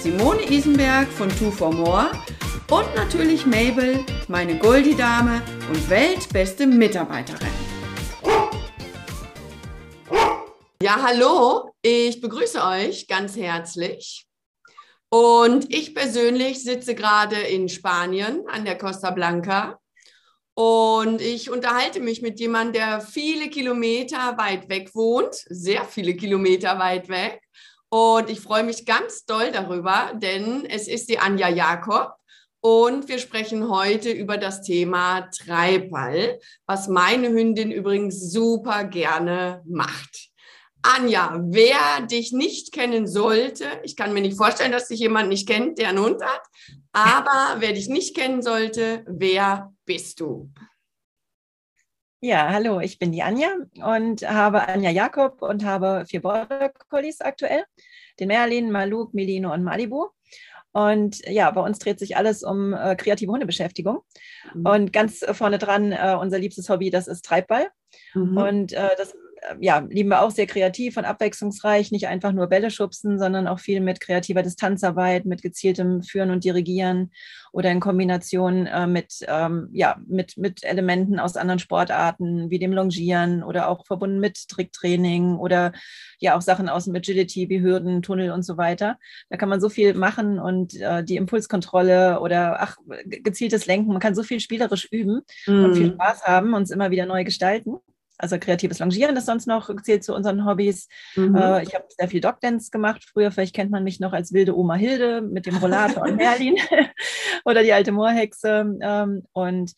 Simone Isenberg von Two for More und natürlich Mabel, meine Goldie-Dame und weltbeste Mitarbeiterin. Ja, hallo, ich begrüße euch ganz herzlich. Und ich persönlich sitze gerade in Spanien an der Costa Blanca und ich unterhalte mich mit jemandem, der viele Kilometer weit weg wohnt, sehr viele Kilometer weit weg. Und ich freue mich ganz doll darüber, denn es ist die Anja Jakob. Und wir sprechen heute über das Thema Treibball, was meine Hündin übrigens super gerne macht. Anja, wer dich nicht kennen sollte, ich kann mir nicht vorstellen, dass dich jemand nicht kennt, der einen Hund hat, aber wer dich nicht kennen sollte, wer bist du? Ja, hallo, ich bin die Anja und habe Anja Jakob und habe vier Border Collies aktuell. Den Merlin, Maluk, Melino und Malibu. Und ja, bei uns dreht sich alles um äh, kreative Hundebeschäftigung. Mhm. Und ganz vorne dran, äh, unser liebstes Hobby, das ist Treibball. Mhm. Und äh, das ja, lieben wir auch sehr kreativ und abwechslungsreich, nicht einfach nur Bälle schubsen, sondern auch viel mit kreativer Distanzarbeit, mit gezieltem Führen und Dirigieren oder in Kombination äh, mit, ähm, ja, mit, mit Elementen aus anderen Sportarten wie dem Longieren oder auch verbunden mit Tricktraining oder ja auch Sachen aus dem Agility wie Hürden, Tunnel und so weiter. Da kann man so viel machen und äh, die Impulskontrolle oder ach, gezieltes Lenken, man kann so viel spielerisch üben mm. und viel mhm. Spaß haben und es immer wieder neu gestalten. Also kreatives Longieren ist sonst noch zählt zu unseren Hobbys. Mhm. Äh, ich habe sehr viel Dogdance gemacht früher. Vielleicht kennt man mich noch als wilde Oma Hilde mit dem Rollator und Merlin oder die alte Moorhexe. Ähm, und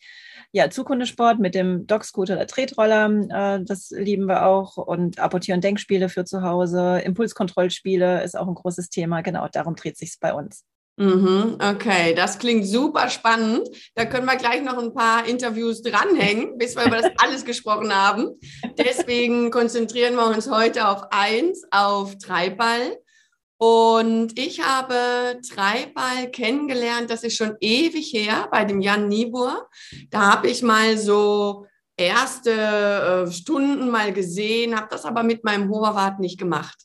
ja, Zukundesport mit dem Dogscooter oder Tretroller, äh, das lieben wir auch. Und Apportier- und Denkspiele für zu Hause. Impulskontrollspiele ist auch ein großes Thema. Genau, darum dreht sich bei uns. Mhm, okay, das klingt super spannend. Da können wir gleich noch ein paar Interviews dranhängen, bis wir über das alles gesprochen haben. Deswegen konzentrieren wir uns heute auf eins, auf Treibball. Und ich habe Treibball kennengelernt, das ist schon ewig her, bei dem Jan Niebuhr. Da habe ich mal so erste äh, Stunden mal gesehen, habe das aber mit meinem Hoverrad nicht gemacht.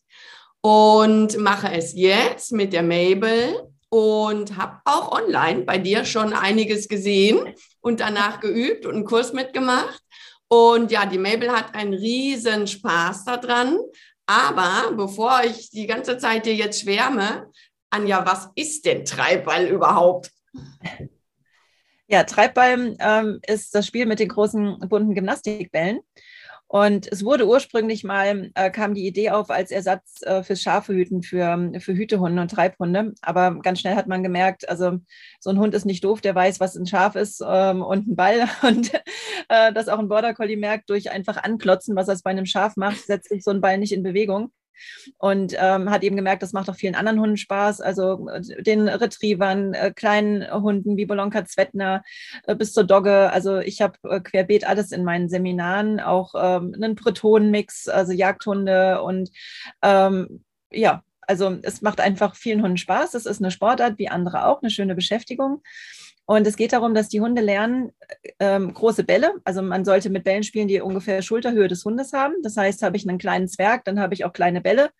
Und mache es jetzt mit der Mabel und habe auch online bei dir schon einiges gesehen und danach geübt und einen Kurs mitgemacht. Und ja, die Mabel hat einen riesen Spaß daran. Aber bevor ich die ganze Zeit dir jetzt schwärme, Anja, was ist denn Treibball überhaupt? Ja, Treibball ähm, ist das Spiel mit den großen bunten Gymnastikbällen. Und es wurde ursprünglich mal, äh, kam die Idee auf als Ersatz äh, fürs Schafehüten für, für Hütehunde und Treibhunde. Aber ganz schnell hat man gemerkt, also so ein Hund ist nicht doof, der weiß, was ein Schaf ist ähm, und ein Ball. Und äh, dass auch ein Border Collie merkt, durch einfach anklotzen, was er bei einem Schaf macht, setzt sich so ein Ball nicht in Bewegung und ähm, hat eben gemerkt, das macht auch vielen anderen Hunden Spaß, also äh, den Retrievern, äh, kleinen Hunden wie Bolonka Zwettner äh, bis zur Dogge. Also ich habe äh, querbeet alles in meinen Seminaren, auch ähm, einen Bretonenmix, also Jagdhunde und ähm, ja, also es macht einfach vielen Hunden Spaß. Es ist eine Sportart wie andere auch, eine schöne Beschäftigung. Und es geht darum, dass die Hunde lernen, ähm, große Bälle. Also man sollte mit Bällen spielen, die ungefähr Schulterhöhe des Hundes haben. Das heißt, habe ich einen kleinen Zwerg, dann habe ich auch kleine Bälle.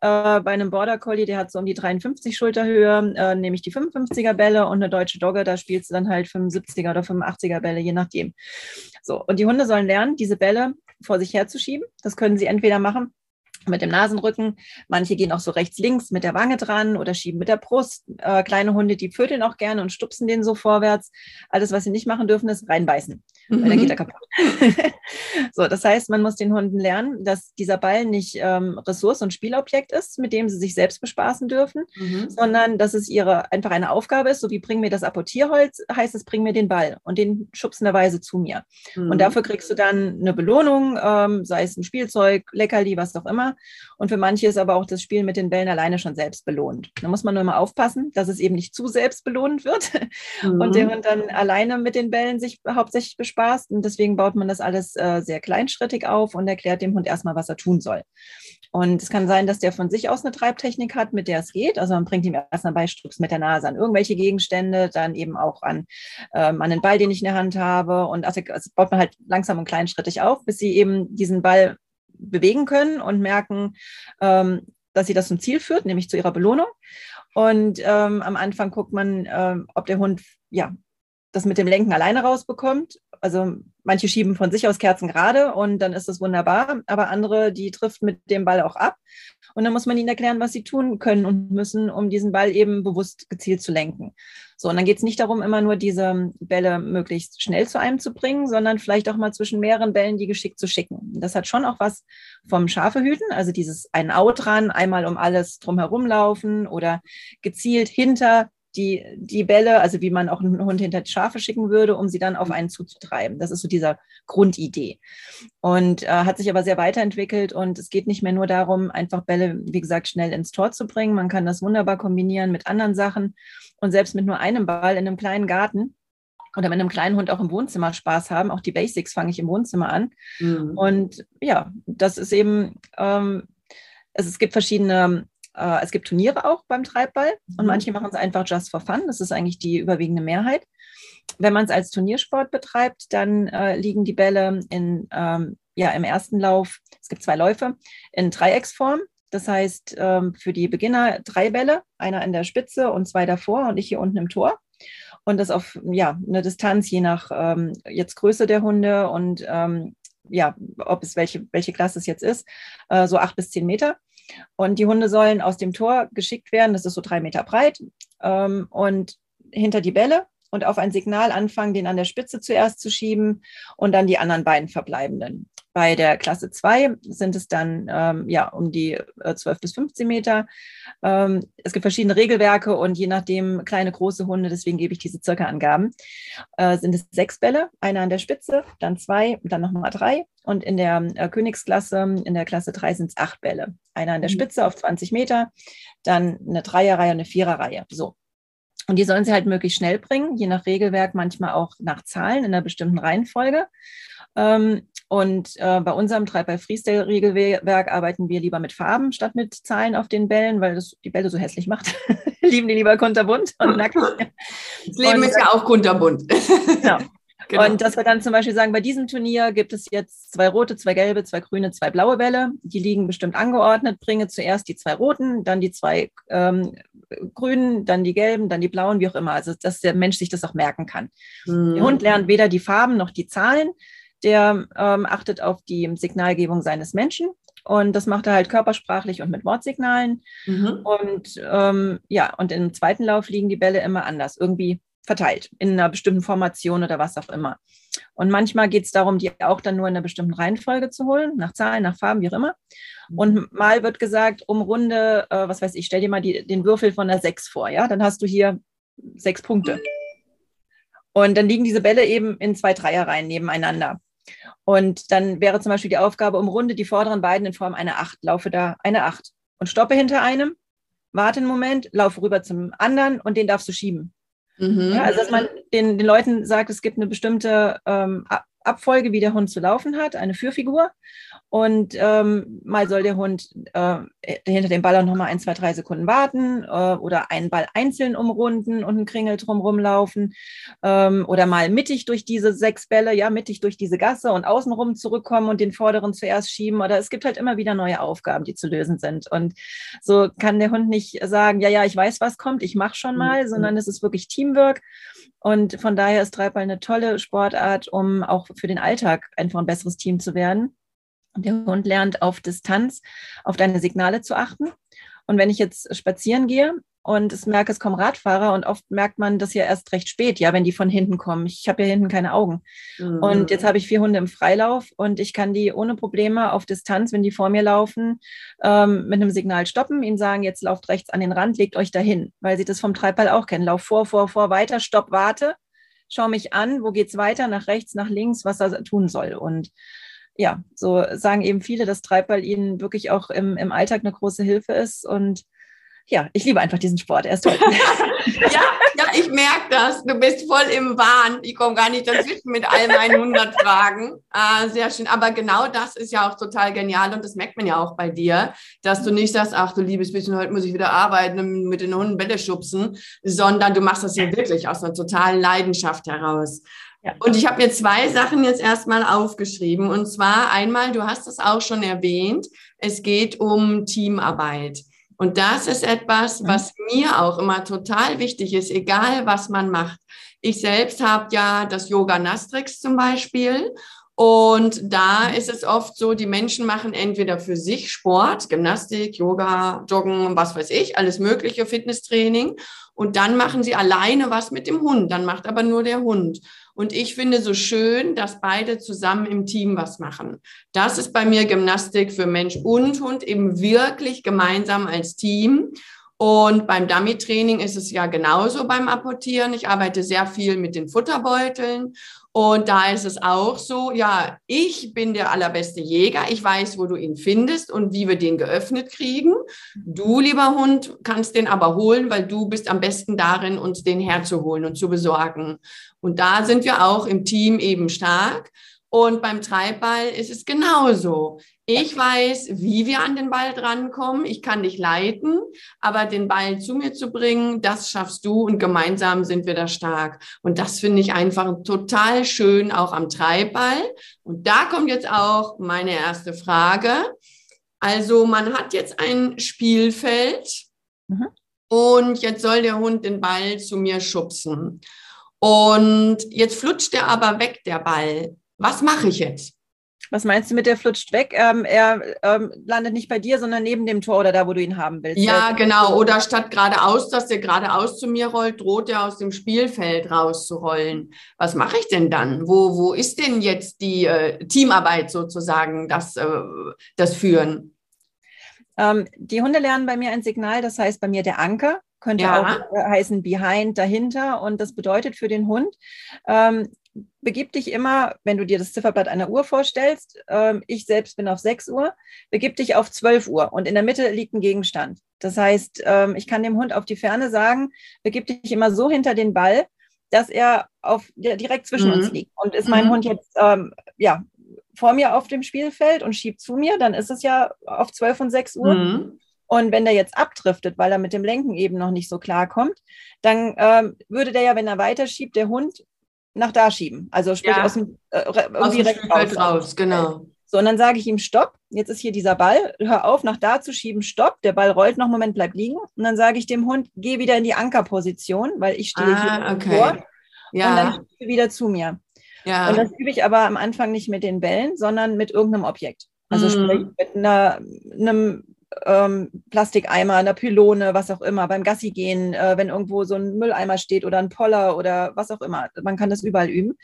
Äh, bei einem Border Collie, der hat so um die 53 Schulterhöhe, äh, nehme ich die 55er Bälle und eine deutsche Dogge, da spielst du dann halt 75er oder 85er Bälle, je nachdem. So, und die Hunde sollen lernen, diese Bälle vor sich herzuschieben. Das können sie entweder machen, mit dem Nasenrücken. Manche gehen auch so rechts, links mit der Wange dran oder schieben mit der Brust. Äh, kleine Hunde, die vögeln auch gerne und stupsen den so vorwärts. Alles, was sie nicht machen dürfen, ist reinbeißen. Weil dann geht er kaputt. so, das heißt, man muss den Hunden lernen, dass dieser Ball nicht ähm, Ressource und Spielobjekt ist, mit dem sie sich selbst bespaßen dürfen, mhm. sondern dass es ihre einfach eine Aufgabe ist, so wie bring mir das Apportierholz, heißt es, bring mir den Ball und den schubsenderweise zu mir. Mhm. Und dafür kriegst du dann eine Belohnung, ähm, sei es ein Spielzeug, Leckerli, was auch immer. Und für manche ist aber auch das Spiel mit den Bällen alleine schon selbst belohnt. Da muss man nur mal aufpassen, dass es eben nicht zu selbst belohnt wird mhm. und der Hund dann alleine mit den Bällen sich hauptsächlich bespaßt. Und deswegen baut man das alles äh, sehr kleinschrittig auf und erklärt dem Hund erstmal, was er tun soll. Und es kann sein, dass der von sich aus eine Treibtechnik hat, mit der es geht. Also man bringt ihm erstmal bei, Strucks mit der Nase an irgendwelche Gegenstände, dann eben auch an, ähm, an den Ball, den ich in der Hand habe. Und also, also baut man halt langsam und kleinschrittig auf, bis sie eben diesen Ball bewegen können und merken, ähm, dass sie das zum Ziel führt, nämlich zu ihrer Belohnung. Und ähm, am Anfang guckt man, ähm, ob der Hund ja das mit dem Lenken alleine rausbekommt. Also manche schieben von sich aus Kerzen gerade und dann ist das wunderbar, aber andere, die trifft mit dem Ball auch ab. Und dann muss man ihnen erklären, was sie tun können und müssen, um diesen Ball eben bewusst gezielt zu lenken. So, und dann geht es nicht darum, immer nur diese Bälle möglichst schnell zu einem zu bringen, sondern vielleicht auch mal zwischen mehreren Bällen die geschickt zu schicken. Das hat schon auch was vom Schafehüten, also dieses ein Out ran, einmal um alles drumherum laufen oder gezielt hinter die, die Bälle, also wie man auch einen Hund hinter die Schafe schicken würde, um sie dann auf mhm. einen zuzutreiben. Das ist so dieser Grundidee. Und äh, hat sich aber sehr weiterentwickelt und es geht nicht mehr nur darum, einfach Bälle, wie gesagt, schnell ins Tor zu bringen. Man kann das wunderbar kombinieren mit anderen Sachen und selbst mit nur einem Ball in einem kleinen Garten oder mit einem kleinen Hund auch im Wohnzimmer Spaß haben. Auch die Basics fange ich im Wohnzimmer an. Mhm. Und ja, das ist eben, ähm, es, es gibt verschiedene äh, es gibt Turniere auch beim Treibball und mhm. manche machen es einfach just for fun. Das ist eigentlich die überwiegende Mehrheit. Wenn man es als Turniersport betreibt, dann äh, liegen die Bälle in, ähm, ja, im ersten Lauf, es gibt zwei Läufe, in Dreiecksform. Das heißt, ähm, für die Beginner drei Bälle, einer in der Spitze und zwei davor und ich hier unten im Tor. Und das auf ja, eine Distanz, je nach ähm, jetzt Größe der Hunde und ähm, ja, ob es welche, welche Klasse es jetzt ist, äh, so acht bis zehn Meter. Und die Hunde sollen aus dem Tor geschickt werden, das ist so drei Meter breit, ähm, und hinter die Bälle und auf ein Signal anfangen, den an der Spitze zuerst zu schieben und dann die anderen beiden verbleibenden. Bei der Klasse 2 sind es dann ähm, ja um die äh, 12 bis 15 Meter. Ähm, es gibt verschiedene Regelwerke und je nachdem kleine, große Hunde, deswegen gebe ich diese Circa-Angaben, äh, sind es sechs Bälle, einer an der Spitze, dann zwei, dann nochmal drei. Und in der äh, Königsklasse, in der Klasse 3 sind es acht Bälle. Einer an der mhm. Spitze auf 20 Meter, dann eine Dreierreihe und eine Viererreihe. So. Und die sollen sie halt möglichst schnell bringen, je nach Regelwerk, manchmal auch nach Zahlen in einer bestimmten Reihenfolge. Ähm, und äh, bei unserem Treiber Freestyle-Regelwerk arbeiten wir lieber mit Farben statt mit Zahlen auf den Bällen, weil das die Bälle so hässlich macht. Lieben die lieber kunterbunt und nackt. Das Leben und, ist ja auch kunterbunt. Genau. Genau. Und dass wir dann zum Beispiel sagen, bei diesem Turnier gibt es jetzt zwei rote, zwei gelbe, zwei grüne, zwei blaue Bälle. Die liegen bestimmt angeordnet. Bringe zuerst die zwei roten, dann die zwei ähm, grünen, dann die gelben, dann die blauen, wie auch immer. Also, dass der Mensch sich das auch merken kann. Mhm. Der Hund lernt weder die Farben noch die Zahlen. Der ähm, achtet auf die Signalgebung seines Menschen. Und das macht er halt körpersprachlich und mit Wortsignalen. Mhm. Und ähm, ja, und im zweiten Lauf liegen die Bälle immer anders. Irgendwie verteilt in einer bestimmten Formation oder was auch immer. Und manchmal geht es darum, die auch dann nur in einer bestimmten Reihenfolge zu holen, nach Zahlen, nach Farben, wie auch immer. Und mal wird gesagt, um Runde, äh, was weiß ich, stell dir mal die, den Würfel von der 6 vor, ja, dann hast du hier sechs Punkte. Und dann liegen diese Bälle eben in zwei Dreierreihen nebeneinander. Und dann wäre zum Beispiel die Aufgabe, um Runde die vorderen beiden in Form einer 8, laufe da eine 8 und stoppe hinter einem, warte einen Moment, laufe rüber zum anderen und den darfst du schieben. Mhm. Ja, also dass man den, den Leuten sagt, es gibt eine bestimmte ähm, Abfolge, wie der Hund zu laufen hat, eine Führfigur. Und ähm, mal soll der Hund äh, hinter dem Ball auch nochmal ein, zwei, drei Sekunden warten äh, oder einen Ball einzeln umrunden und einen Kringel drumherum laufen. Ähm, oder mal mittig durch diese sechs Bälle, ja, mittig durch diese Gasse und außenrum zurückkommen und den vorderen zuerst schieben. Oder es gibt halt immer wieder neue Aufgaben, die zu lösen sind. Und so kann der Hund nicht sagen, ja, ja, ich weiß, was kommt, ich mache schon mal, mhm. sondern es ist wirklich Teamwork. Und von daher ist Treibball eine tolle Sportart, um auch für den Alltag einfach ein besseres Team zu werden. Der Hund lernt auf Distanz auf deine Signale zu achten. Und wenn ich jetzt spazieren gehe und es merke, es kommen Radfahrer und oft merkt man das ja erst recht spät, ja, wenn die von hinten kommen. Ich habe ja hinten keine Augen. Mhm. Und jetzt habe ich vier Hunde im Freilauf und ich kann die ohne Probleme auf Distanz, wenn die vor mir laufen, ähm, mit einem Signal stoppen, ihnen sagen, jetzt lauft rechts an den Rand, legt euch dahin, weil sie das vom Treibball auch kennen. Lauf vor, vor, vor, weiter, stopp, warte, schau mich an, wo geht's weiter, nach rechts, nach links, was er tun soll. Und ja, so sagen eben viele, dass Treibball ihnen wirklich auch im, im Alltag eine große Hilfe ist. Und ja, ich liebe einfach diesen Sport. Er ist toll. ja, ja, ich merke das. Du bist voll im Wahn. Ich komme gar nicht dazwischen mit all meinen 100 Fragen. Ah, sehr schön. Aber genau das ist ja auch total genial und das merkt man ja auch bei dir, dass du nicht sagst, ach du liebes bisschen, heute muss ich wieder arbeiten mit den Hunden Bälle schubsen, sondern du machst das ja wirklich aus einer totalen Leidenschaft heraus. Ja. Und ich habe mir zwei Sachen jetzt erstmal aufgeschrieben. Und zwar einmal, du hast es auch schon erwähnt, es geht um Teamarbeit. Und das ist etwas, mhm. was mir auch immer total wichtig ist, egal was man macht. Ich selbst habe ja das Yoga Nastrix zum Beispiel. Und da ist es oft so, die Menschen machen entweder für sich Sport, Gymnastik, Yoga, Joggen, was weiß ich, alles mögliche, Fitnesstraining. Und dann machen sie alleine was mit dem Hund. Dann macht aber nur der Hund. Und ich finde so schön, dass beide zusammen im Team was machen. Das ist bei mir Gymnastik für Mensch und Hund eben wirklich gemeinsam als Team. Und beim Dummy-Training ist es ja genauso beim Apportieren. Ich arbeite sehr viel mit den Futterbeuteln und da ist es auch so, ja, ich bin der allerbeste Jäger. Ich weiß, wo du ihn findest und wie wir den geöffnet kriegen. Du, lieber Hund, kannst den aber holen, weil du bist am besten darin, uns den herzuholen und zu besorgen. Und da sind wir auch im Team eben stark. Und beim Treibball ist es genauso. Ich weiß, wie wir an den Ball drankommen. Ich kann dich leiten, aber den Ball zu mir zu bringen, das schaffst du und gemeinsam sind wir da stark. Und das finde ich einfach total schön, auch am Treibball. Und da kommt jetzt auch meine erste Frage. Also man hat jetzt ein Spielfeld mhm. und jetzt soll der Hund den Ball zu mir schubsen. Und jetzt flutscht er aber weg, der Ball. Was mache ich jetzt? Was meinst du mit der flutscht weg? Ähm, er ähm, landet nicht bei dir, sondern neben dem Tor oder da, wo du ihn haben willst. Ja, ja genau. Oder statt geradeaus, dass der geradeaus zu mir rollt, droht er aus dem Spielfeld rauszurollen. Was mache ich denn dann? Wo, wo ist denn jetzt die äh, Teamarbeit sozusagen, das, äh, das Führen? Ähm, die Hunde lernen bei mir ein Signal, das heißt bei mir der Anker könnte ja. auch äh, heißen behind, dahinter. Und das bedeutet für den Hund, ähm, begib dich immer, wenn du dir das Zifferblatt einer Uhr vorstellst, ähm, ich selbst bin auf 6 Uhr, begib dich auf 12 Uhr und in der Mitte liegt ein Gegenstand. Das heißt, ähm, ich kann dem Hund auf die Ferne sagen, begib dich immer so hinter den Ball, dass er auf, ja, direkt zwischen mhm. uns liegt. Und ist mein mhm. Hund jetzt ähm, ja, vor mir auf dem Spielfeld und schiebt zu mir, dann ist es ja auf 12 und 6 Uhr. Mhm. Und wenn der jetzt abdriftet, weil er mit dem Lenken eben noch nicht so klar kommt, dann ähm, würde der ja, wenn er weiterschiebt, der Hund nach da schieben. Also sprich ja. aus dem, äh, aus dem raus, raus. Genau. So, und dann sage ich ihm, stopp, jetzt ist hier dieser Ball, hör auf, nach da zu schieben, stopp, der Ball rollt noch einen Moment, bleibt liegen. Und dann sage ich dem Hund, geh wieder in die Ankerposition, weil ich stehe ah, hier okay. vor. Ja. Und dann wieder zu mir. Ja. Und das übe ich aber am Anfang nicht mit den Bällen, sondern mit irgendeinem Objekt. Also mhm. sprich mit einer, einem ähm, Plastikeimer, einer Pylone, was auch immer, beim Gassi gehen, äh, wenn irgendwo so ein Mülleimer steht oder ein Poller oder was auch immer. Man kann das überall üben.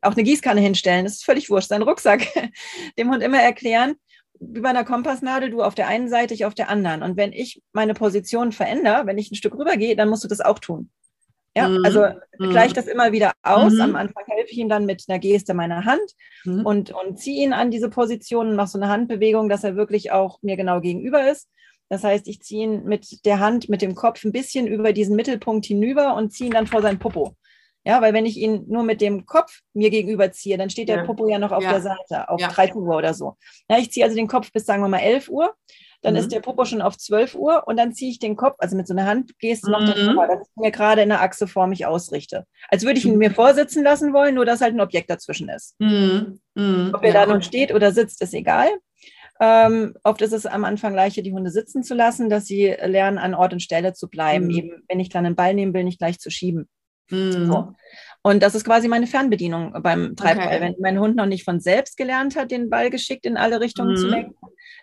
Auch eine Gießkanne hinstellen, das ist völlig wurscht. Sein Rucksack, dem Hund immer erklären, wie bei einer Kompassnadel, du auf der einen Seite, ich auf der anderen. Und wenn ich meine Position verändere, wenn ich ein Stück rübergehe, dann musst du das auch tun. Ja, mhm. also mhm. gleich das immer wieder aus. Mhm. Am Anfang helfe ich ihm dann mit einer Geste meiner Hand mhm. und, und ziehe ihn an diese Position und mache so eine Handbewegung, dass er wirklich auch mir genau gegenüber ist. Das heißt, ich ziehe ihn mit der Hand, mit dem Kopf ein bisschen über diesen Mittelpunkt hinüber und ziehe ihn dann vor sein Popo. Ja, weil wenn ich ihn nur mit dem Kopf mir gegenüber ziehe, dann steht der ja. Popo ja noch auf ja. der Seite, auf ja. 13 Uhr oder so. Ja, ich ziehe also den Kopf bis, sagen wir mal, 11 Uhr dann mhm. ist der Popo schon auf 12 Uhr und dann ziehe ich den Kopf, also mit so einer Handgeste noch mhm. davor, dass ich mir gerade in der Achse vor mich ausrichte. Als würde ich ihn mir vorsitzen lassen wollen, nur dass halt ein Objekt dazwischen ist. Mhm. mhm. Ob er ja. da nun steht oder sitzt, ist egal. Ähm, oft ist es am Anfang leichter, die Hunde sitzen zu lassen, dass sie lernen, an Ort und Stelle zu bleiben. Mhm. Eben, wenn ich dann einen Ball nehmen will, nicht gleich zu schieben. Mhm. So. Und das ist quasi meine Fernbedienung beim Treibball. Okay. Wenn mein Hund noch nicht von selbst gelernt hat, den Ball geschickt in alle Richtungen mhm. zu lenken,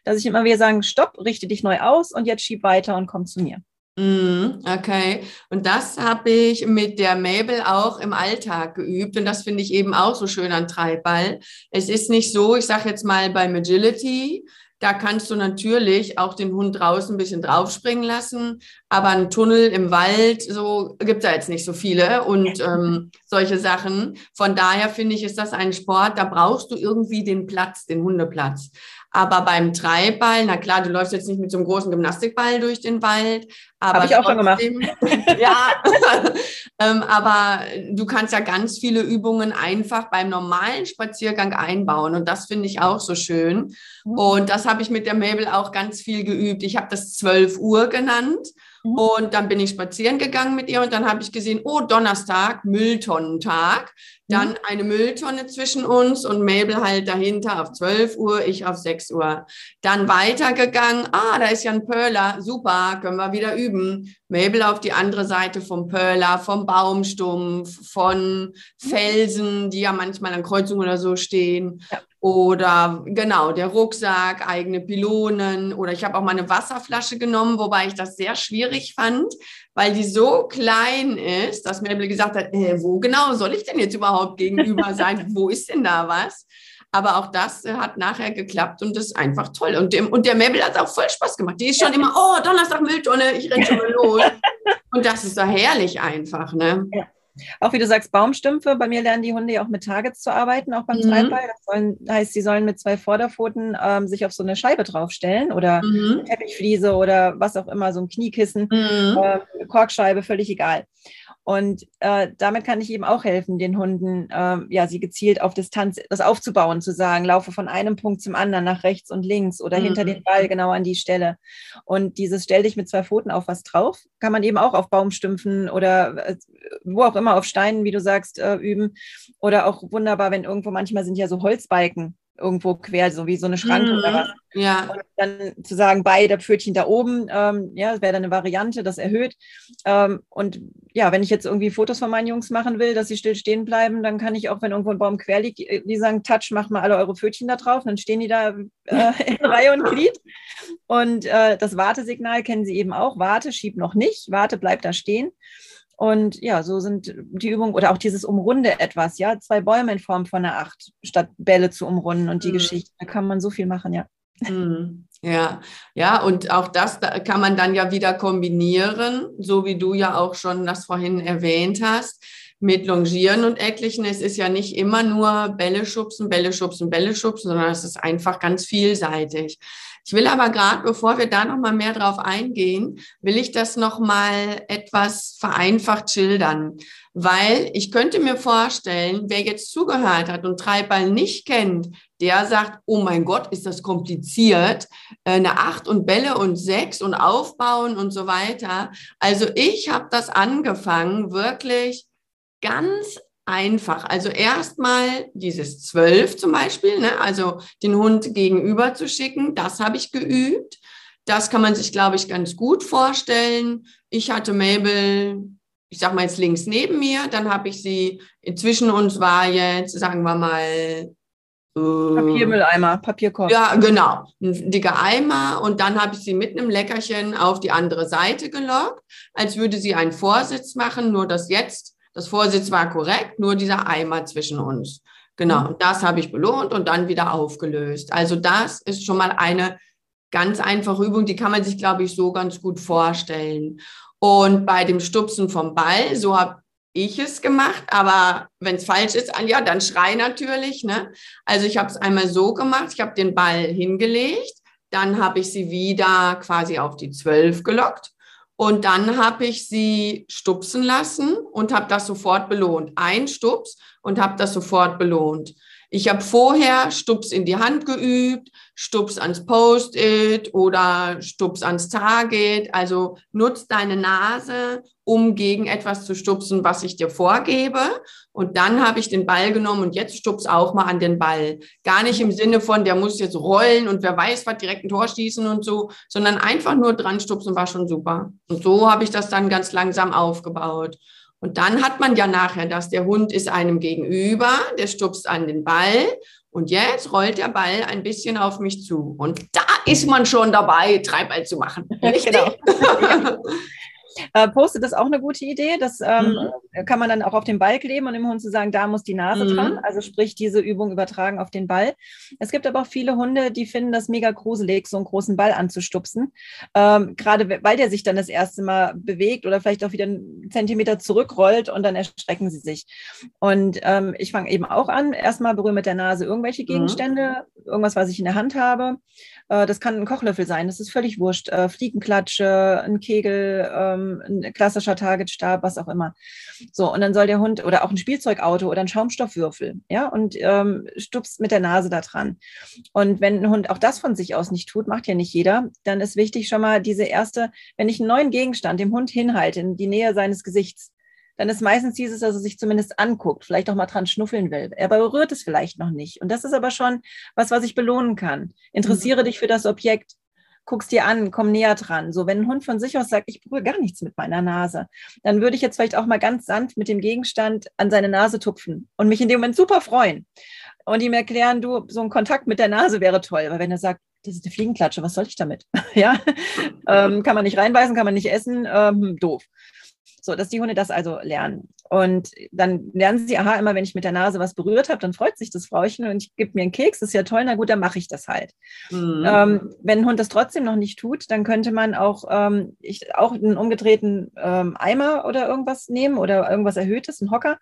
dass ich immer wieder sagen, stopp, richte dich neu aus und jetzt schieb weiter und komm zu mir. Mhm, okay, und das habe ich mit der Mabel auch im Alltag geübt und das finde ich eben auch so schön an Treibball. Es ist nicht so, ich sage jetzt mal beim Agility, da kannst du natürlich auch den Hund draußen ein bisschen draufspringen lassen, aber ein Tunnel im Wald, so gibt es da jetzt nicht so viele und ähm, solche Sachen. Von daher finde ich, ist das ein Sport, da brauchst du irgendwie den Platz, den Hundeplatz. Aber beim Treibball, na klar, du läufst jetzt nicht mit so einem großen Gymnastikball durch den Wald. Habe ich auch schon gemacht. ja, ähm, aber du kannst ja ganz viele Übungen einfach beim normalen Spaziergang einbauen. Und das finde ich auch so schön. Mhm. Und das habe ich mit der Mabel auch ganz viel geübt. Ich habe das 12 Uhr genannt. Mhm. Und dann bin ich spazieren gegangen mit ihr und dann habe ich gesehen, oh, Donnerstag, Mülltonnentag. Dann mhm. eine Mülltonne zwischen uns und Mabel halt dahinter auf 12 Uhr, ich auf 6 Uhr. Dann weitergegangen, ah, da ist ja ein Perler, super, können wir wieder üben. Mabel auf die andere Seite vom Perler, vom Baumstumpf, von Felsen, die ja manchmal an Kreuzungen oder so stehen. Ja. Oder genau, der Rucksack, eigene Pylonen. Oder ich habe auch mal eine Wasserflasche genommen, wobei ich das sehr schwierig fand, weil die so klein ist, dass Mabel gesagt hat, äh, wo genau soll ich denn jetzt überhaupt gegenüber sein? wo ist denn da was? Aber auch das äh, hat nachher geklappt und ist einfach toll. Und, dem, und der Mabel hat auch voll Spaß gemacht. Die ist schon immer, oh, Donnerstag Mülltonne, ich renne schon mal los. und das ist so herrlich einfach, ne? Ja. Auch wie du sagst, Baumstümpfe. Bei mir lernen die Hunde ja auch mit Targets zu arbeiten, auch beim mhm. Treibball. Das sollen, heißt, sie sollen mit zwei Vorderpfoten ähm, sich auf so eine Scheibe draufstellen oder mhm. Teppichfliese oder was auch immer, so ein Kniekissen, mhm. äh, Korkscheibe, völlig egal. Und äh, damit kann ich eben auch helfen, den Hunden, äh, ja, sie gezielt auf Distanz das aufzubauen, zu sagen, laufe von einem Punkt zum anderen, nach rechts und links oder mhm. hinter den Ball genau an die Stelle. Und dieses stell dich mit zwei Pfoten auf was drauf, kann man eben auch auf Baumstümpfen oder äh, wo auch immer, auf Steinen, wie du sagst, äh, üben. Oder auch wunderbar, wenn irgendwo manchmal sind ja so Holzbalken irgendwo quer, so wie so eine Schranke mhm. oder was. Ja. Und dann zu sagen, beide Pfötchen da oben, ähm, ja, das wäre dann eine Variante, das erhöht. Ähm, und ja, wenn ich jetzt irgendwie Fotos von meinen Jungs machen will, dass sie still stehen bleiben, dann kann ich auch, wenn irgendwo ein Baum quer liegt, äh, die sagen, Touch, macht mal alle eure Pfötchen da drauf, dann stehen die da äh, in Reihe und Glied. Und äh, das Wartesignal kennen sie eben auch. Warte, schieb noch nicht, warte, bleib da stehen. Und ja, so sind die Übungen oder auch dieses Umrunde etwas, ja, zwei Bäume in Form von einer Acht, statt Bälle zu umrunden und die mhm. Geschichte. Da kann man so viel machen, ja. Mhm. Ja, ja, und auch das da kann man dann ja wieder kombinieren, so wie du ja auch schon das vorhin erwähnt hast, mit Longieren und etlichen. Es ist ja nicht immer nur Bälle schubsen, Bälle schubsen, Bälle schubsen, sondern es ist einfach ganz vielseitig. Ich will aber gerade, bevor wir da noch mal mehr drauf eingehen, will ich das noch mal etwas vereinfacht schildern, weil ich könnte mir vorstellen, wer jetzt zugehört hat und Treibball nicht kennt, der sagt, oh mein Gott, ist das kompliziert, äh, eine acht und Bälle und sechs und aufbauen und so weiter. Also ich habe das angefangen wirklich ganz einfach. Also erstmal dieses zwölf zum Beispiel, ne? also den Hund gegenüber zu schicken, das habe ich geübt. Das kann man sich, glaube ich, ganz gut vorstellen. Ich hatte Mabel, ich sage mal jetzt links neben mir, dann habe ich sie, zwischen uns war jetzt, sagen wir mal, äh, Papiermülleimer, Papierkorb. Ja, genau. Ein dicker Eimer und dann habe ich sie mit einem Leckerchen auf die andere Seite gelockt, als würde sie einen Vorsitz machen, nur dass jetzt das Vorsitz war korrekt, nur dieser Eimer zwischen uns. Genau, mhm. und das habe ich belohnt und dann wieder aufgelöst. Also das ist schon mal eine ganz einfache Übung, die kann man sich, glaube ich, so ganz gut vorstellen. Und bei dem Stupsen vom Ball, so habe ich es gemacht, aber wenn es falsch ist, Anja, dann schrei natürlich. Ne? Also ich habe es einmal so gemacht, ich habe den Ball hingelegt, dann habe ich sie wieder quasi auf die zwölf gelockt und dann habe ich sie stupsen lassen und habe das sofort belohnt. Ein Stups und habe das sofort belohnt. Ich habe vorher Stups in die Hand geübt, Stups ans Post-it oder Stups ans Target. Also nutz deine Nase, um gegen etwas zu stupsen, was ich dir vorgebe. Und dann habe ich den Ball genommen und jetzt stups auch mal an den Ball. Gar nicht im Sinne von, der muss jetzt rollen und wer weiß, was direkt ein Tor schießen und so, sondern einfach nur dran stupsen war schon super. Und so habe ich das dann ganz langsam aufgebaut. Und dann hat man ja nachher, dass der Hund ist einem gegenüber, der stupst an den Ball und jetzt rollt der Ball ein bisschen auf mich zu. Und da ist man schon dabei, Treibball zu machen. Richtig? Genau. Äh, Postet ist auch eine gute Idee. Das ähm, mhm. kann man dann auch auf den Ball kleben und dem Hund zu sagen, da muss die Nase mhm. dran. Also sprich, diese Übung übertragen auf den Ball. Es gibt aber auch viele Hunde, die finden das mega gruselig, so einen großen Ball anzustupsen. Ähm, Gerade weil der sich dann das erste Mal bewegt oder vielleicht auch wieder einen Zentimeter zurückrollt und dann erschrecken sie sich. Und ähm, ich fange eben auch an, erstmal berühre mit der Nase irgendwelche mhm. Gegenstände, mhm. irgendwas, was ich in der Hand habe. Äh, das kann ein Kochlöffel sein, das ist völlig wurscht. Äh, Fliegenklatsche, ein Kegel, ähm, ein klassischer Targetstab, was auch immer. So, und dann soll der Hund oder auch ein Spielzeugauto oder ein Schaumstoffwürfel, ja, und ähm, stupst mit der Nase da dran. Und wenn ein Hund auch das von sich aus nicht tut, macht ja nicht jeder, dann ist wichtig schon mal diese erste, wenn ich einen neuen Gegenstand dem Hund hinhalte, in die Nähe seines Gesichts, dann ist meistens dieses, dass er sich zumindest anguckt, vielleicht auch mal dran schnuffeln will. Er berührt es vielleicht noch nicht. Und das ist aber schon was, was ich belohnen kann. Interessiere mhm. dich für das Objekt, guck's dir an, komm näher dran. So, wenn ein Hund von sich aus sagt, ich berühre gar nichts mit meiner Nase, dann würde ich jetzt vielleicht auch mal ganz sanft mit dem Gegenstand an seine Nase tupfen und mich in dem Moment super freuen und ihm erklären, du, so ein Kontakt mit der Nase wäre toll. Weil wenn er sagt, das ist eine Fliegenklatsche, was soll ich damit? ja, ähm, kann man nicht reinbeißen, kann man nicht essen, ähm, doof. So, dass die Hunde das also lernen. Und dann lernen sie, aha, immer wenn ich mit der Nase was berührt habe, dann freut sich das Frauchen und ich gebe mir einen Keks, das ist ja toll, na gut, dann mache ich das halt. Mhm. Ähm, wenn ein Hund das trotzdem noch nicht tut, dann könnte man auch, ähm, ich, auch einen umgedrehten ähm, Eimer oder irgendwas nehmen oder irgendwas Erhöhtes, einen Hocker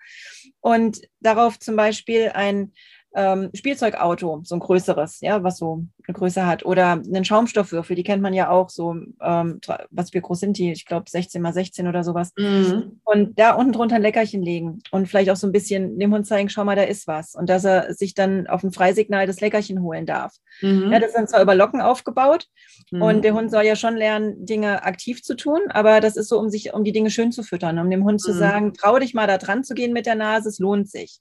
und darauf zum Beispiel ein ähm, Spielzeugauto, so ein größeres, ja, was so eine Größe hat. Oder einen Schaumstoffwürfel, die kennt man ja auch so, ähm, was wie groß sind die? Ich glaube 16 mal 16 oder sowas. Mhm. Und da unten drunter ein Leckerchen legen und vielleicht auch so ein bisschen dem Hund zeigen, schau mal, da ist was. Und dass er sich dann auf ein Freisignal das Leckerchen holen darf. Mhm. Ja, das ist dann zwar über Locken aufgebaut mhm. und der Hund soll ja schon lernen, Dinge aktiv zu tun, aber das ist so, um sich, um die Dinge schön zu füttern, um dem Hund zu mhm. sagen, trau dich mal da dran zu gehen mit der Nase, es lohnt sich.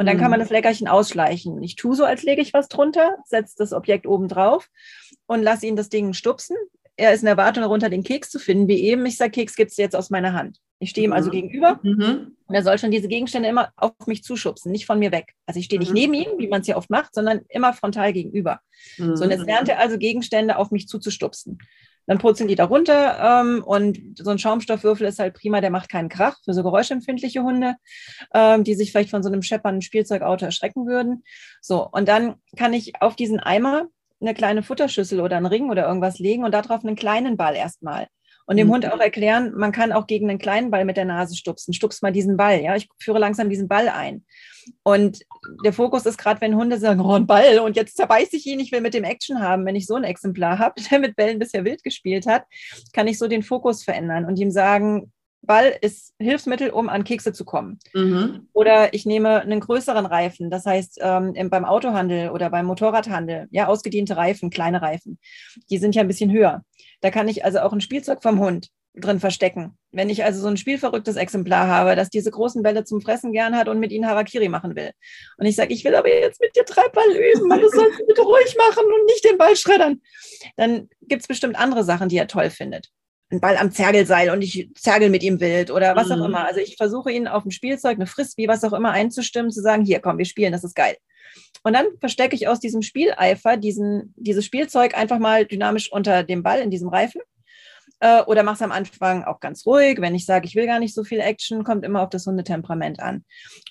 Und dann kann man mhm. das Leckerchen ausschleichen. Ich tue so, als lege ich was drunter, setze das Objekt oben drauf und lasse ihn das Ding stupsen. Er ist in Erwartung darunter, den Keks zu finden, wie eben. Ich sage, Keks gibt es jetzt aus meiner Hand. Ich stehe ihm also mhm. gegenüber mhm. und er soll schon diese Gegenstände immer auf mich zuschubsen, nicht von mir weg. Also ich stehe nicht mhm. neben ihm, wie man es ja oft macht, sondern immer frontal gegenüber. So, und jetzt lernt er also Gegenstände auf mich zuzustupsen. Dann purzeln die da runter ähm, und so ein Schaumstoffwürfel ist halt prima, der macht keinen Krach für so geräuschempfindliche Hunde, ähm, die sich vielleicht von so einem scheppernden Spielzeugauto erschrecken würden. So, und dann kann ich auf diesen Eimer eine kleine Futterschüssel oder einen Ring oder irgendwas legen und darauf einen kleinen Ball erstmal und dem mhm. Hund auch erklären, man kann auch gegen einen kleinen Ball mit der Nase stupsen. Stupst mal diesen Ball, ja. Ich führe langsam diesen Ball ein. Und der Fokus ist gerade, wenn Hunde sagen, oh, ein Ball und jetzt zerbeiße ich ihn, ich will mit dem Action haben. Wenn ich so ein Exemplar habe, der mit Bällen bisher wild gespielt hat, kann ich so den Fokus verändern und ihm sagen, Ball ist Hilfsmittel, um an Kekse zu kommen. Mhm. Oder ich nehme einen größeren Reifen, das heißt ähm, beim Autohandel oder beim Motorradhandel, ja, ausgediente Reifen, kleine Reifen, die sind ja ein bisschen höher. Da kann ich also auch ein Spielzeug vom Hund drin verstecken. Wenn ich also so ein spielverrücktes Exemplar habe, das diese großen Bälle zum Fressen gern hat und mit ihnen Harakiri machen will. Und ich sage, ich will aber jetzt mit dir Treibball üben, man, du sollst bitte ruhig machen und nicht den Ball schreddern. Dann gibt es bestimmt andere Sachen, die er toll findet einen Ball am Zergelseil und ich zergel mit ihm wild oder was mhm. auch immer. Also ich versuche ihn auf dem Spielzeug, eine Frist, wie was auch immer einzustimmen, zu sagen, hier komm, wir spielen, das ist geil. Und dann verstecke ich aus diesem Spieleifer diesen, dieses Spielzeug einfach mal dynamisch unter dem Ball in diesem Reifen äh, oder mach's am Anfang auch ganz ruhig. Wenn ich sage, ich will gar nicht so viel Action, kommt immer auf das Hundetemperament an.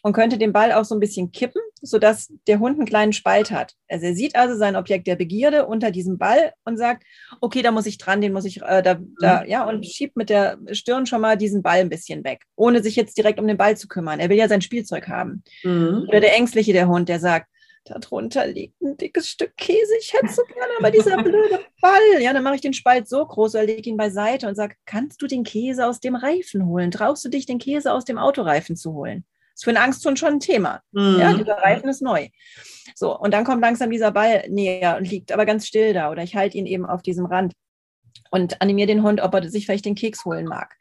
Und könnte den Ball auch so ein bisschen kippen, sodass der Hund einen kleinen Spalt hat. Also er sieht also sein Objekt der Begierde unter diesem Ball und sagt, okay, da muss ich dran, den muss ich, äh, da, da, mhm. ja, und schiebt mit der Stirn schon mal diesen Ball ein bisschen weg, ohne sich jetzt direkt um den Ball zu kümmern. Er will ja sein Spielzeug haben. Mhm. Oder der Ängstliche, der Hund, der sagt, darunter liegt ein dickes Stück Käse, ich hätte so gerne, aber dieser blöde Ball. Ja, dann mache ich den Spalt so groß oder lege ihn beiseite und sage, kannst du den Käse aus dem Reifen holen? Traust du dich, den Käse aus dem Autoreifen zu holen? Das ist für einen Angsthund schon ein Thema. Mhm. Ja, dieser Reifen ist neu. So, und dann kommt langsam dieser Ball näher und liegt aber ganz still da oder ich halte ihn eben auf diesem Rand und animiere den Hund, ob er sich vielleicht den Keks holen mag.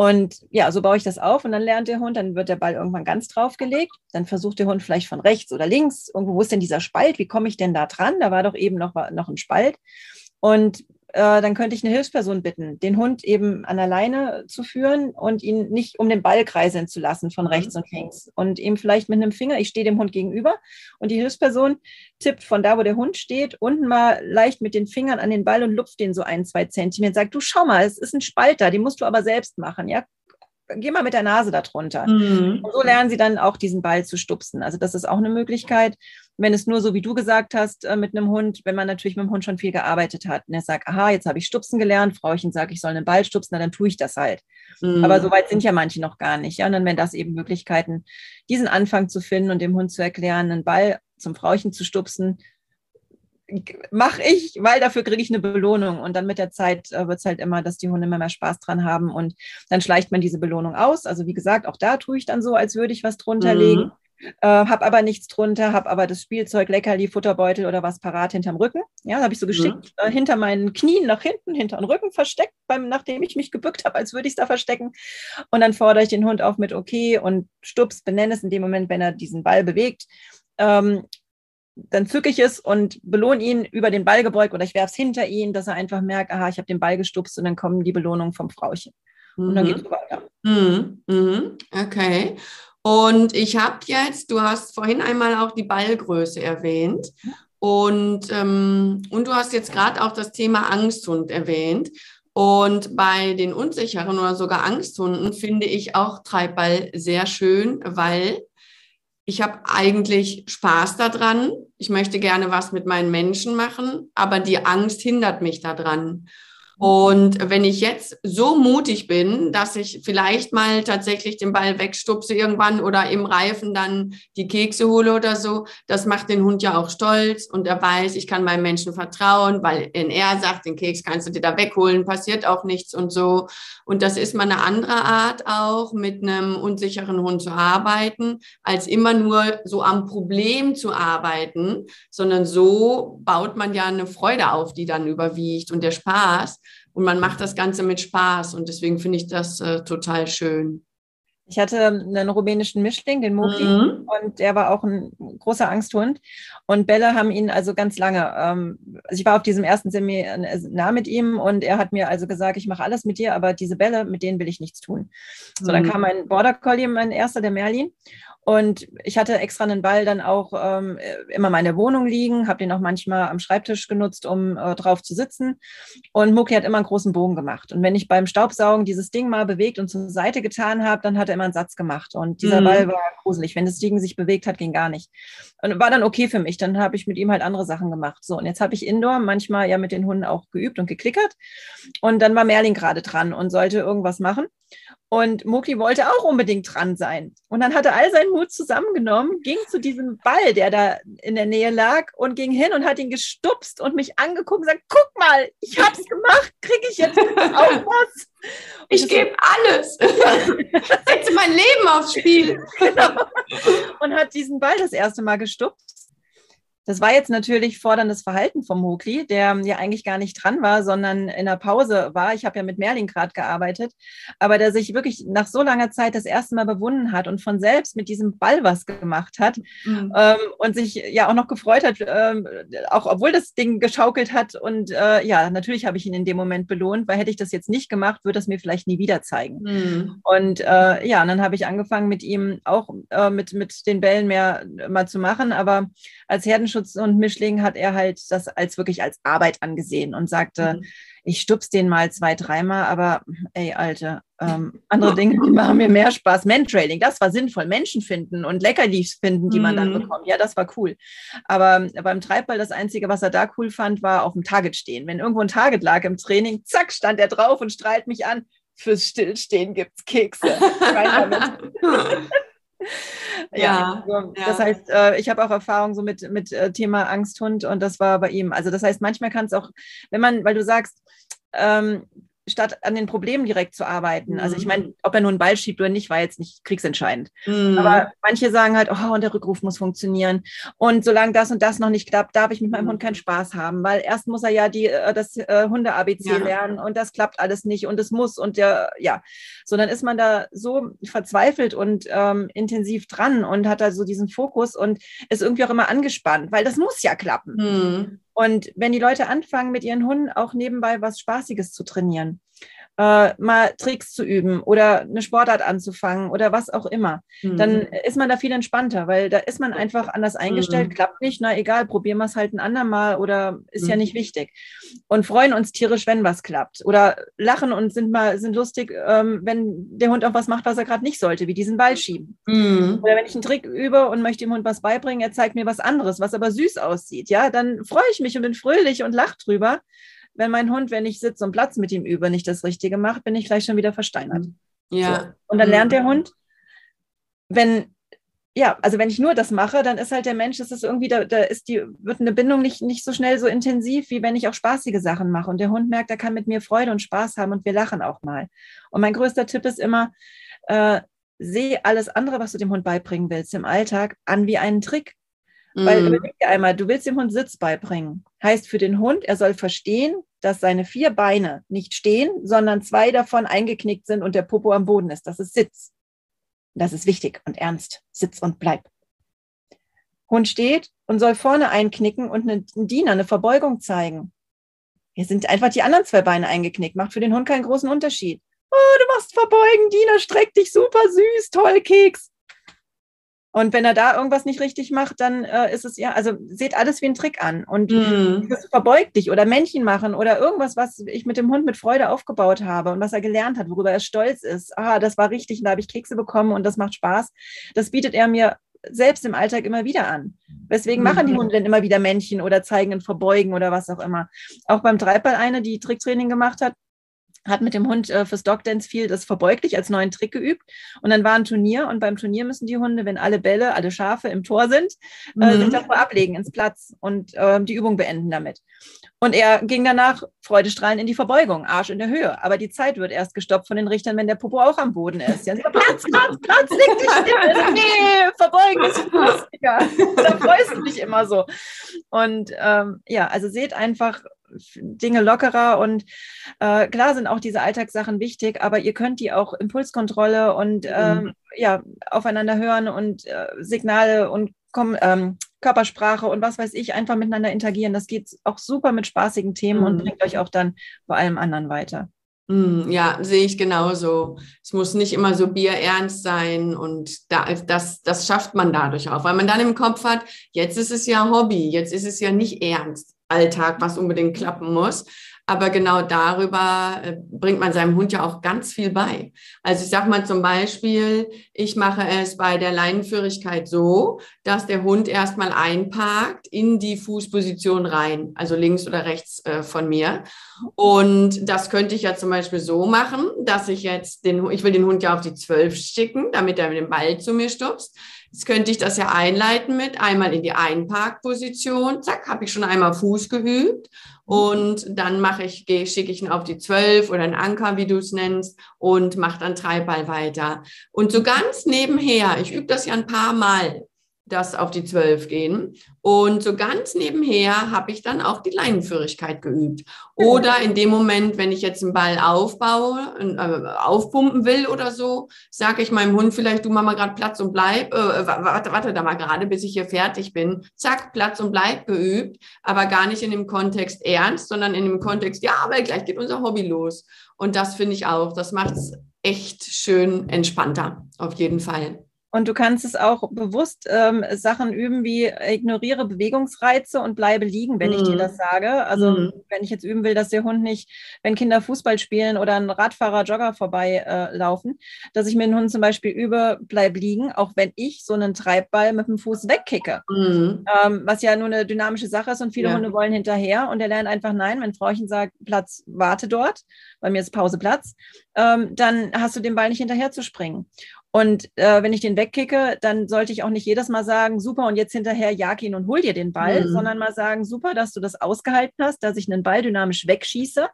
Und ja, so baue ich das auf und dann lernt der Hund, dann wird der Ball irgendwann ganz draufgelegt. Dann versucht der Hund vielleicht von rechts oder links, irgendwo, wo ist denn dieser Spalt? Wie komme ich denn da dran? Da war doch eben noch, noch ein Spalt. Und äh, dann könnte ich eine Hilfsperson bitten, den Hund eben an der Leine zu führen und ihn nicht um den Ball kreiseln zu lassen von mhm. rechts und links. Und ihm vielleicht mit einem Finger, ich stehe dem Hund gegenüber und die Hilfsperson tippt von da, wo der Hund steht, unten mal leicht mit den Fingern an den Ball und lupft den so ein, zwei Zentimeter. Sagt, du schau mal, es ist ein Spalt da, den musst du aber selbst machen. Ja, geh mal mit der Nase darunter. Mhm. Und so lernen sie dann auch diesen Ball zu stupsen. Also das ist auch eine Möglichkeit, wenn es nur so, wie du gesagt hast, äh, mit einem Hund, wenn man natürlich mit dem Hund schon viel gearbeitet hat und er sagt, aha, jetzt habe ich Stupsen gelernt, Frauchen sagt, ich soll einen Ball stupsen, na, dann tue ich das halt. Mhm. Aber so weit sind ja manche noch gar nicht. Ja? Und dann wären das eben Möglichkeiten, diesen Anfang zu finden und dem Hund zu erklären, einen Ball zum Frauchen zu stupsen, mache ich, weil dafür kriege ich eine Belohnung. Und dann mit der Zeit äh, wird es halt immer, dass die Hunde immer mehr Spaß dran haben und dann schleicht man diese Belohnung aus. Also wie gesagt, auch da tue ich dann so, als würde ich was drunter mhm. legen. Äh, habe aber nichts drunter, habe aber das Spielzeug, Leckerli, Futterbeutel oder was parat hinterm Rücken. Ja, habe ich so mhm. geschickt mhm. äh, hinter meinen Knien nach hinten, hinter den Rücken versteckt, beim, nachdem ich mich gebückt habe, als würde ich es da verstecken. Und dann fordere ich den Hund auf mit okay und stups, benenne es in dem Moment, wenn er diesen Ball bewegt. Ähm, dann zücke ich es und belohne ihn über den Ball gebeugt oder ich werfe es hinter ihn, dass er einfach merkt, aha, ich habe den Ball gestupst und dann kommen die Belohnungen vom Frauchen. Und dann geht es weiter. Mhm. Mhm. Okay. Und ich habe jetzt, du hast vorhin einmal auch die Ballgröße erwähnt. Und, ähm, und du hast jetzt gerade auch das Thema Angsthund erwähnt. Und bei den unsicheren oder sogar Angsthunden finde ich auch Treibball sehr schön, weil ich habe eigentlich Spaß daran. Ich möchte gerne was mit meinen Menschen machen, aber die Angst hindert mich daran. Und wenn ich jetzt so mutig bin, dass ich vielleicht mal tatsächlich den Ball wegstupse irgendwann oder im Reifen dann die Kekse hole oder so, das macht den Hund ja auch stolz und er weiß, ich kann meinem Menschen vertrauen, weil wenn er sagt, den Keks kannst du dir da wegholen, passiert auch nichts und so. Und das ist mal eine andere Art auch, mit einem unsicheren Hund zu arbeiten, als immer nur so am Problem zu arbeiten, sondern so baut man ja eine Freude auf, die dann überwiegt und der Spaß. Und man macht das Ganze mit Spaß und deswegen finde ich das äh, total schön. Ich hatte einen rumänischen Mischling, den Moki, mhm. und der war auch ein großer Angsthund. Und Bälle haben ihn also ganz lange. Ähm, also ich war auf diesem ersten Seminar mit ihm und er hat mir also gesagt, ich mache alles mit dir, aber diese Bälle, mit denen will ich nichts tun. So, dann mhm. kam ein Border Collie, mein erster, der Merlin. Und ich hatte extra einen Ball dann auch ähm, immer in der Wohnung liegen, habe den auch manchmal am Schreibtisch genutzt, um äh, drauf zu sitzen. Und Mucki hat immer einen großen Bogen gemacht. Und wenn ich beim Staubsaugen dieses Ding mal bewegt und zur Seite getan habe, dann hat er immer einen Satz gemacht. Und dieser mhm. Ball war gruselig. Wenn das Ding sich bewegt hat, ging gar nicht. Und war dann okay für mich. Dann habe ich mit ihm halt andere Sachen gemacht. So, und jetzt habe ich Indoor manchmal ja mit den Hunden auch geübt und geklickert. Und dann war Merlin gerade dran und sollte irgendwas machen. Und Muki wollte auch unbedingt dran sein. Und dann hat er all seinen Mut zusammengenommen, ging zu diesem Ball, der da in der Nähe lag, und ging hin und hat ihn gestupst und mich angeguckt und gesagt: Guck mal, ich hab's gemacht, kriege ich jetzt auch was? ich gebe alles. Setze mein Leben aufs Spiel. Genau. Und hat diesen Ball das erste Mal gestupst das war jetzt natürlich forderndes Verhalten vom Mokli, der ja eigentlich gar nicht dran war, sondern in der Pause war. Ich habe ja mit Merlin gerade gearbeitet, aber der sich wirklich nach so langer Zeit das erste Mal bewunden hat und von selbst mit diesem Ball was gemacht hat mhm. ähm, und sich ja auch noch gefreut hat, ähm, auch obwohl das Ding geschaukelt hat. Und äh, ja, natürlich habe ich ihn in dem Moment belohnt, weil hätte ich das jetzt nicht gemacht, würde es mir vielleicht nie wieder zeigen. Mhm. Und äh, ja, und dann habe ich angefangen mit ihm auch äh, mit, mit den Bällen mehr mal zu machen, aber als Herdenschutz Tierschutz und Mischling hat er halt das als wirklich als Arbeit angesehen und sagte, mhm. ich stups den mal zwei, dreimal, aber ey, Alte, ähm, andere Dinge, die machen mir mehr Spaß. Mentrailing, das war sinnvoll. Menschen finden und Leckerlis finden, die man dann mhm. bekommt. Ja, das war cool. Aber beim Treibball, das Einzige, was er da cool fand, war auf dem Target stehen. Wenn irgendwo ein Target lag im Training, zack, stand er drauf und strahlt mich an. Fürs Stillstehen gibt's Kekse. ja, also, ja, das heißt, äh, ich habe auch Erfahrung so mit, mit äh, Thema Angsthund und das war bei ihm. Also das heißt, manchmal kann es auch, wenn man, weil du sagst, ähm, statt an den Problemen direkt zu arbeiten. Mhm. Also ich meine, mhm. ob er nur einen Ball schiebt oder nicht, war jetzt nicht kriegsentscheidend. Mhm. Aber manche sagen halt, oh, und der Rückruf muss funktionieren. Und solange das und das noch nicht klappt, darf ich mit meinem mhm. Hund keinen Spaß haben, weil erst muss er ja die, äh, das äh, Hunde-ABC ja. lernen und das klappt alles nicht und es muss und der, ja. So, dann ist man da so verzweifelt und ähm, intensiv dran und hat da so diesen Fokus und ist irgendwie auch immer angespannt, weil das muss ja klappen. Und wenn die Leute anfangen, mit ihren Hunden auch nebenbei was Spaßiges zu trainieren, äh, mal Tricks zu üben oder eine Sportart anzufangen oder was auch immer, mhm. dann ist man da viel entspannter, weil da ist man einfach anders eingestellt, mhm. klappt nicht, na egal, probieren wir es halt ein andermal oder ist mhm. ja nicht wichtig. Und freuen uns tierisch, wenn was klappt. Oder lachen und sind mal sind lustig, ähm, wenn der Hund auch was macht, was er gerade nicht sollte, wie diesen Ball schieben. Mhm. Oder wenn ich einen Trick übe und möchte dem Hund was beibringen, er zeigt mir was anderes, was aber süß aussieht, ja, dann freue ich mich und bin fröhlich und lach drüber wenn mein Hund, wenn ich sitze und Platz mit ihm übe, nicht das Richtige macht, bin ich gleich schon wieder versteinert. Ja. So. Und dann lernt der Hund, wenn, ja, also wenn ich nur das mache, dann ist halt der Mensch, das ist irgendwie, da, da ist die, wird eine Bindung nicht, nicht so schnell so intensiv, wie wenn ich auch spaßige Sachen mache. Und der Hund merkt, er kann mit mir Freude und Spaß haben und wir lachen auch mal. Und mein größter Tipp ist immer, äh, sehe alles andere, was du dem Hund beibringen willst im Alltag, an wie einen Trick. Weil mhm. überleg dir einmal, du willst dem Hund Sitz beibringen. Heißt für den Hund, er soll verstehen, dass seine vier Beine nicht stehen, sondern zwei davon eingeknickt sind und der Popo am Boden ist. Das ist Sitz. Das ist wichtig und ernst. Sitz und bleib. Hund steht und soll vorne einknicken und einen Diener eine Verbeugung zeigen. Hier sind einfach die anderen zwei Beine eingeknickt. Macht für den Hund keinen großen Unterschied. Oh, du machst verbeugen, Diener, streck dich, super süß, toll, Keks. Und wenn er da irgendwas nicht richtig macht, dann äh, ist es ja, also seht alles wie ein Trick an und mm. verbeugt dich oder Männchen machen oder irgendwas, was ich mit dem Hund mit Freude aufgebaut habe und was er gelernt hat, worüber er stolz ist. Ah, das war richtig, da habe ich Kekse bekommen und das macht Spaß. Das bietet er mir selbst im Alltag immer wieder an. Weswegen machen die mhm. Hunde denn immer wieder Männchen oder zeigen ein Verbeugen oder was auch immer. Auch beim Treibball eine, die Tricktraining gemacht hat, hat mit dem Hund äh, fürs Dogdance viel das verbeuglich als neuen Trick geübt. Und dann war ein Turnier und beim Turnier müssen die Hunde, wenn alle Bälle, alle Schafe im Tor sind, äh, mhm. sich davor ablegen ins Platz und äh, die Übung beenden damit. Und er ging danach freudestrahlend in die Verbeugung, Arsch in der Höhe. Aber die Zeit wird erst gestoppt von den Richtern, wenn der Popo auch am Boden ist. Ja, Platz, Platz, Platz, leg dich still. Nee, verbeugen ist lustiger. da freust du dich immer so. Und ähm, ja, also seht einfach, Dinge lockerer und äh, klar sind auch diese Alltagssachen wichtig, aber ihr könnt die auch Impulskontrolle und ähm, mhm. ja aufeinander hören und äh, Signale und ähm, Körpersprache und was weiß ich einfach miteinander interagieren. Das geht auch super mit spaßigen Themen mhm. und bringt euch auch dann vor allem anderen weiter. Mhm, ja, sehe ich genauso. Es muss nicht immer so bierernst sein und da, das, das schafft man dadurch auch, weil man dann im Kopf hat, jetzt ist es ja Hobby, jetzt ist es ja nicht ernst. Alltag, was unbedingt klappen muss. Aber genau darüber äh, bringt man seinem Hund ja auch ganz viel bei. Also ich sage mal zum Beispiel, ich mache es bei der Leinenführigkeit so, dass der Hund erstmal einparkt in die Fußposition rein, also links oder rechts äh, von mir. Und das könnte ich ja zum Beispiel so machen, dass ich jetzt den, ich will den Hund ja auf die Zwölf schicken, damit er mit dem Ball zu mir stupst. Jetzt könnte ich das ja einleiten mit einmal in die Einparkposition. Zack, habe ich schon einmal Fuß geübt. Und dann mache ich, schicke ich ihn auf die Zwölf oder einen Anker, wie du es nennst, und mache dann Treibball weiter. Und so ganz nebenher, ich übe das ja ein paar Mal, das auf die Zwölf gehen. Und so ganz nebenher habe ich dann auch die Leinenführigkeit geübt. Oder in dem Moment, wenn ich jetzt einen Ball aufbaue, äh, aufpumpen will oder so, sage ich meinem Hund vielleicht, du mach mal gerade Platz und bleib, äh, warte, warte da mal gerade, bis ich hier fertig bin. Zack, Platz und bleib geübt, aber gar nicht in dem Kontext ernst, sondern in dem Kontext, ja, aber gleich geht unser Hobby los. Und das finde ich auch, das macht es echt schön entspannter, auf jeden Fall. Und du kannst es auch bewusst ähm, Sachen üben wie ignoriere Bewegungsreize und bleibe liegen, wenn mm. ich dir mhm. das sage. Also mm. wenn ich jetzt üben will, dass der Hund nicht, wenn Kinder Fußball spielen oder ein Radfahrer, Jogger vorbeilaufen, äh, dass ich mit dem Hund zum Beispiel übe, bleib liegen, auch wenn ich so einen Treibball mit dem Fuß wegkicke. Mm. Ähm, was ja nur eine dynamische Sache ist und viele ja. Hunde wollen hinterher und der lernt einfach nein, wenn Frauchen sagt, Platz, warte dort, bei mir ist Pause Platz, ähm, dann hast du den Ball nicht hinterher zu springen. Und äh, wenn ich den wegkicke, dann sollte ich auch nicht jedes Mal sagen, super, und jetzt hinterher jag ihn und hol dir den Ball, mhm. sondern mal sagen, super, dass du das ausgehalten hast, dass ich einen Ball dynamisch wegschieße.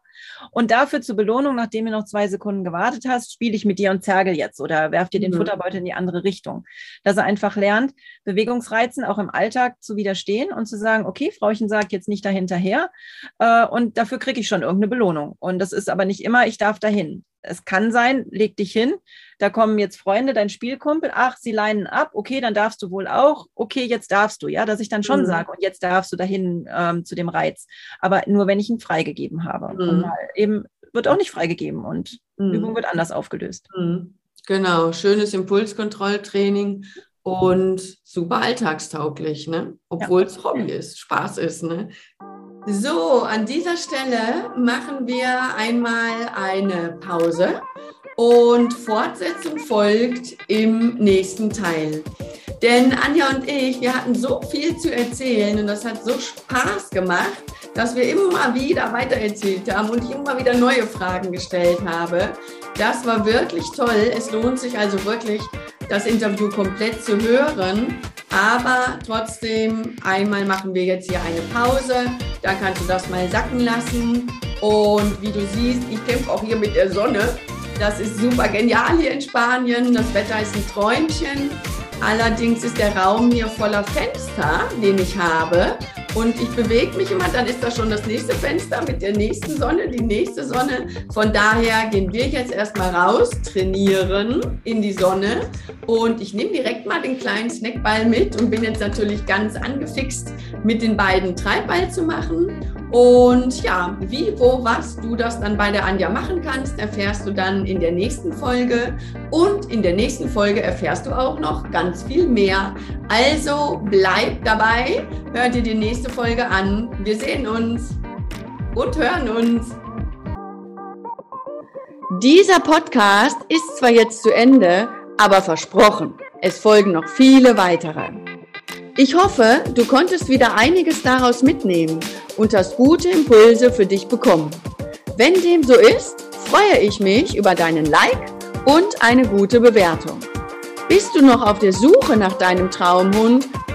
Und dafür zur Belohnung, nachdem du noch zwei Sekunden gewartet hast, spiele ich mit dir und zergel jetzt oder werf dir den mhm. Futterbeutel in die andere Richtung. Dass er einfach lernt, Bewegungsreizen auch im Alltag zu widerstehen und zu sagen, okay, Frauchen sagt jetzt nicht dahinterher äh, und dafür kriege ich schon irgendeine Belohnung. Und das ist aber nicht immer, ich darf dahin es kann sein, leg dich hin, da kommen jetzt Freunde, dein Spielkumpel, ach, sie leinen ab, okay, dann darfst du wohl auch, okay, jetzt darfst du, ja, dass ich dann schon mhm. sage, und jetzt darfst du dahin ähm, zu dem Reiz. Aber nur, wenn ich ihn freigegeben habe. Mhm. Und eben wird auch nicht freigegeben und mhm. Übung wird anders aufgelöst. Mhm. Genau, schönes Impulskontrolltraining und super alltagstauglich, ne? obwohl ja. es Hobby ist, Spaß ist. Ne? So, an dieser Stelle machen wir einmal eine Pause und Fortsetzung folgt im nächsten Teil. Denn Anja und ich, wir hatten so viel zu erzählen und das hat so Spaß gemacht, dass wir immer wieder weitererzählt haben und ich immer wieder neue Fragen gestellt habe. Das war wirklich toll. Es lohnt sich also wirklich, das Interview komplett zu hören. Aber trotzdem, einmal machen wir jetzt hier eine Pause. Da kannst du das mal sacken lassen. Und wie du siehst, ich kämpfe auch hier mit der Sonne. Das ist super genial hier in Spanien. Das Wetter ist ein Träumchen. Allerdings ist der Raum hier voller Fenster, den ich habe. Und ich bewege mich immer, dann ist da schon das nächste Fenster mit der nächsten Sonne, die nächste Sonne. Von daher gehen wir jetzt erstmal raus, trainieren in die Sonne. Und ich nehme direkt mal den kleinen Snackball mit und bin jetzt natürlich ganz angefixt, mit den beiden Treibball zu machen. Und ja, wie, wo, was du das dann bei der Anja machen kannst, erfährst du dann in der nächsten Folge. Und in der nächsten Folge erfährst du auch noch ganz viel mehr. Also bleib dabei, hör dir die nächste Folge an. Wir sehen uns und hören uns. Dieser Podcast ist zwar jetzt zu Ende, aber versprochen, es folgen noch viele weitere. Ich hoffe, du konntest wieder einiges daraus mitnehmen und hast gute Impulse für dich bekommen. Wenn dem so ist, freue ich mich über deinen Like und eine gute Bewertung. Bist du noch auf der Suche nach deinem Traumhund?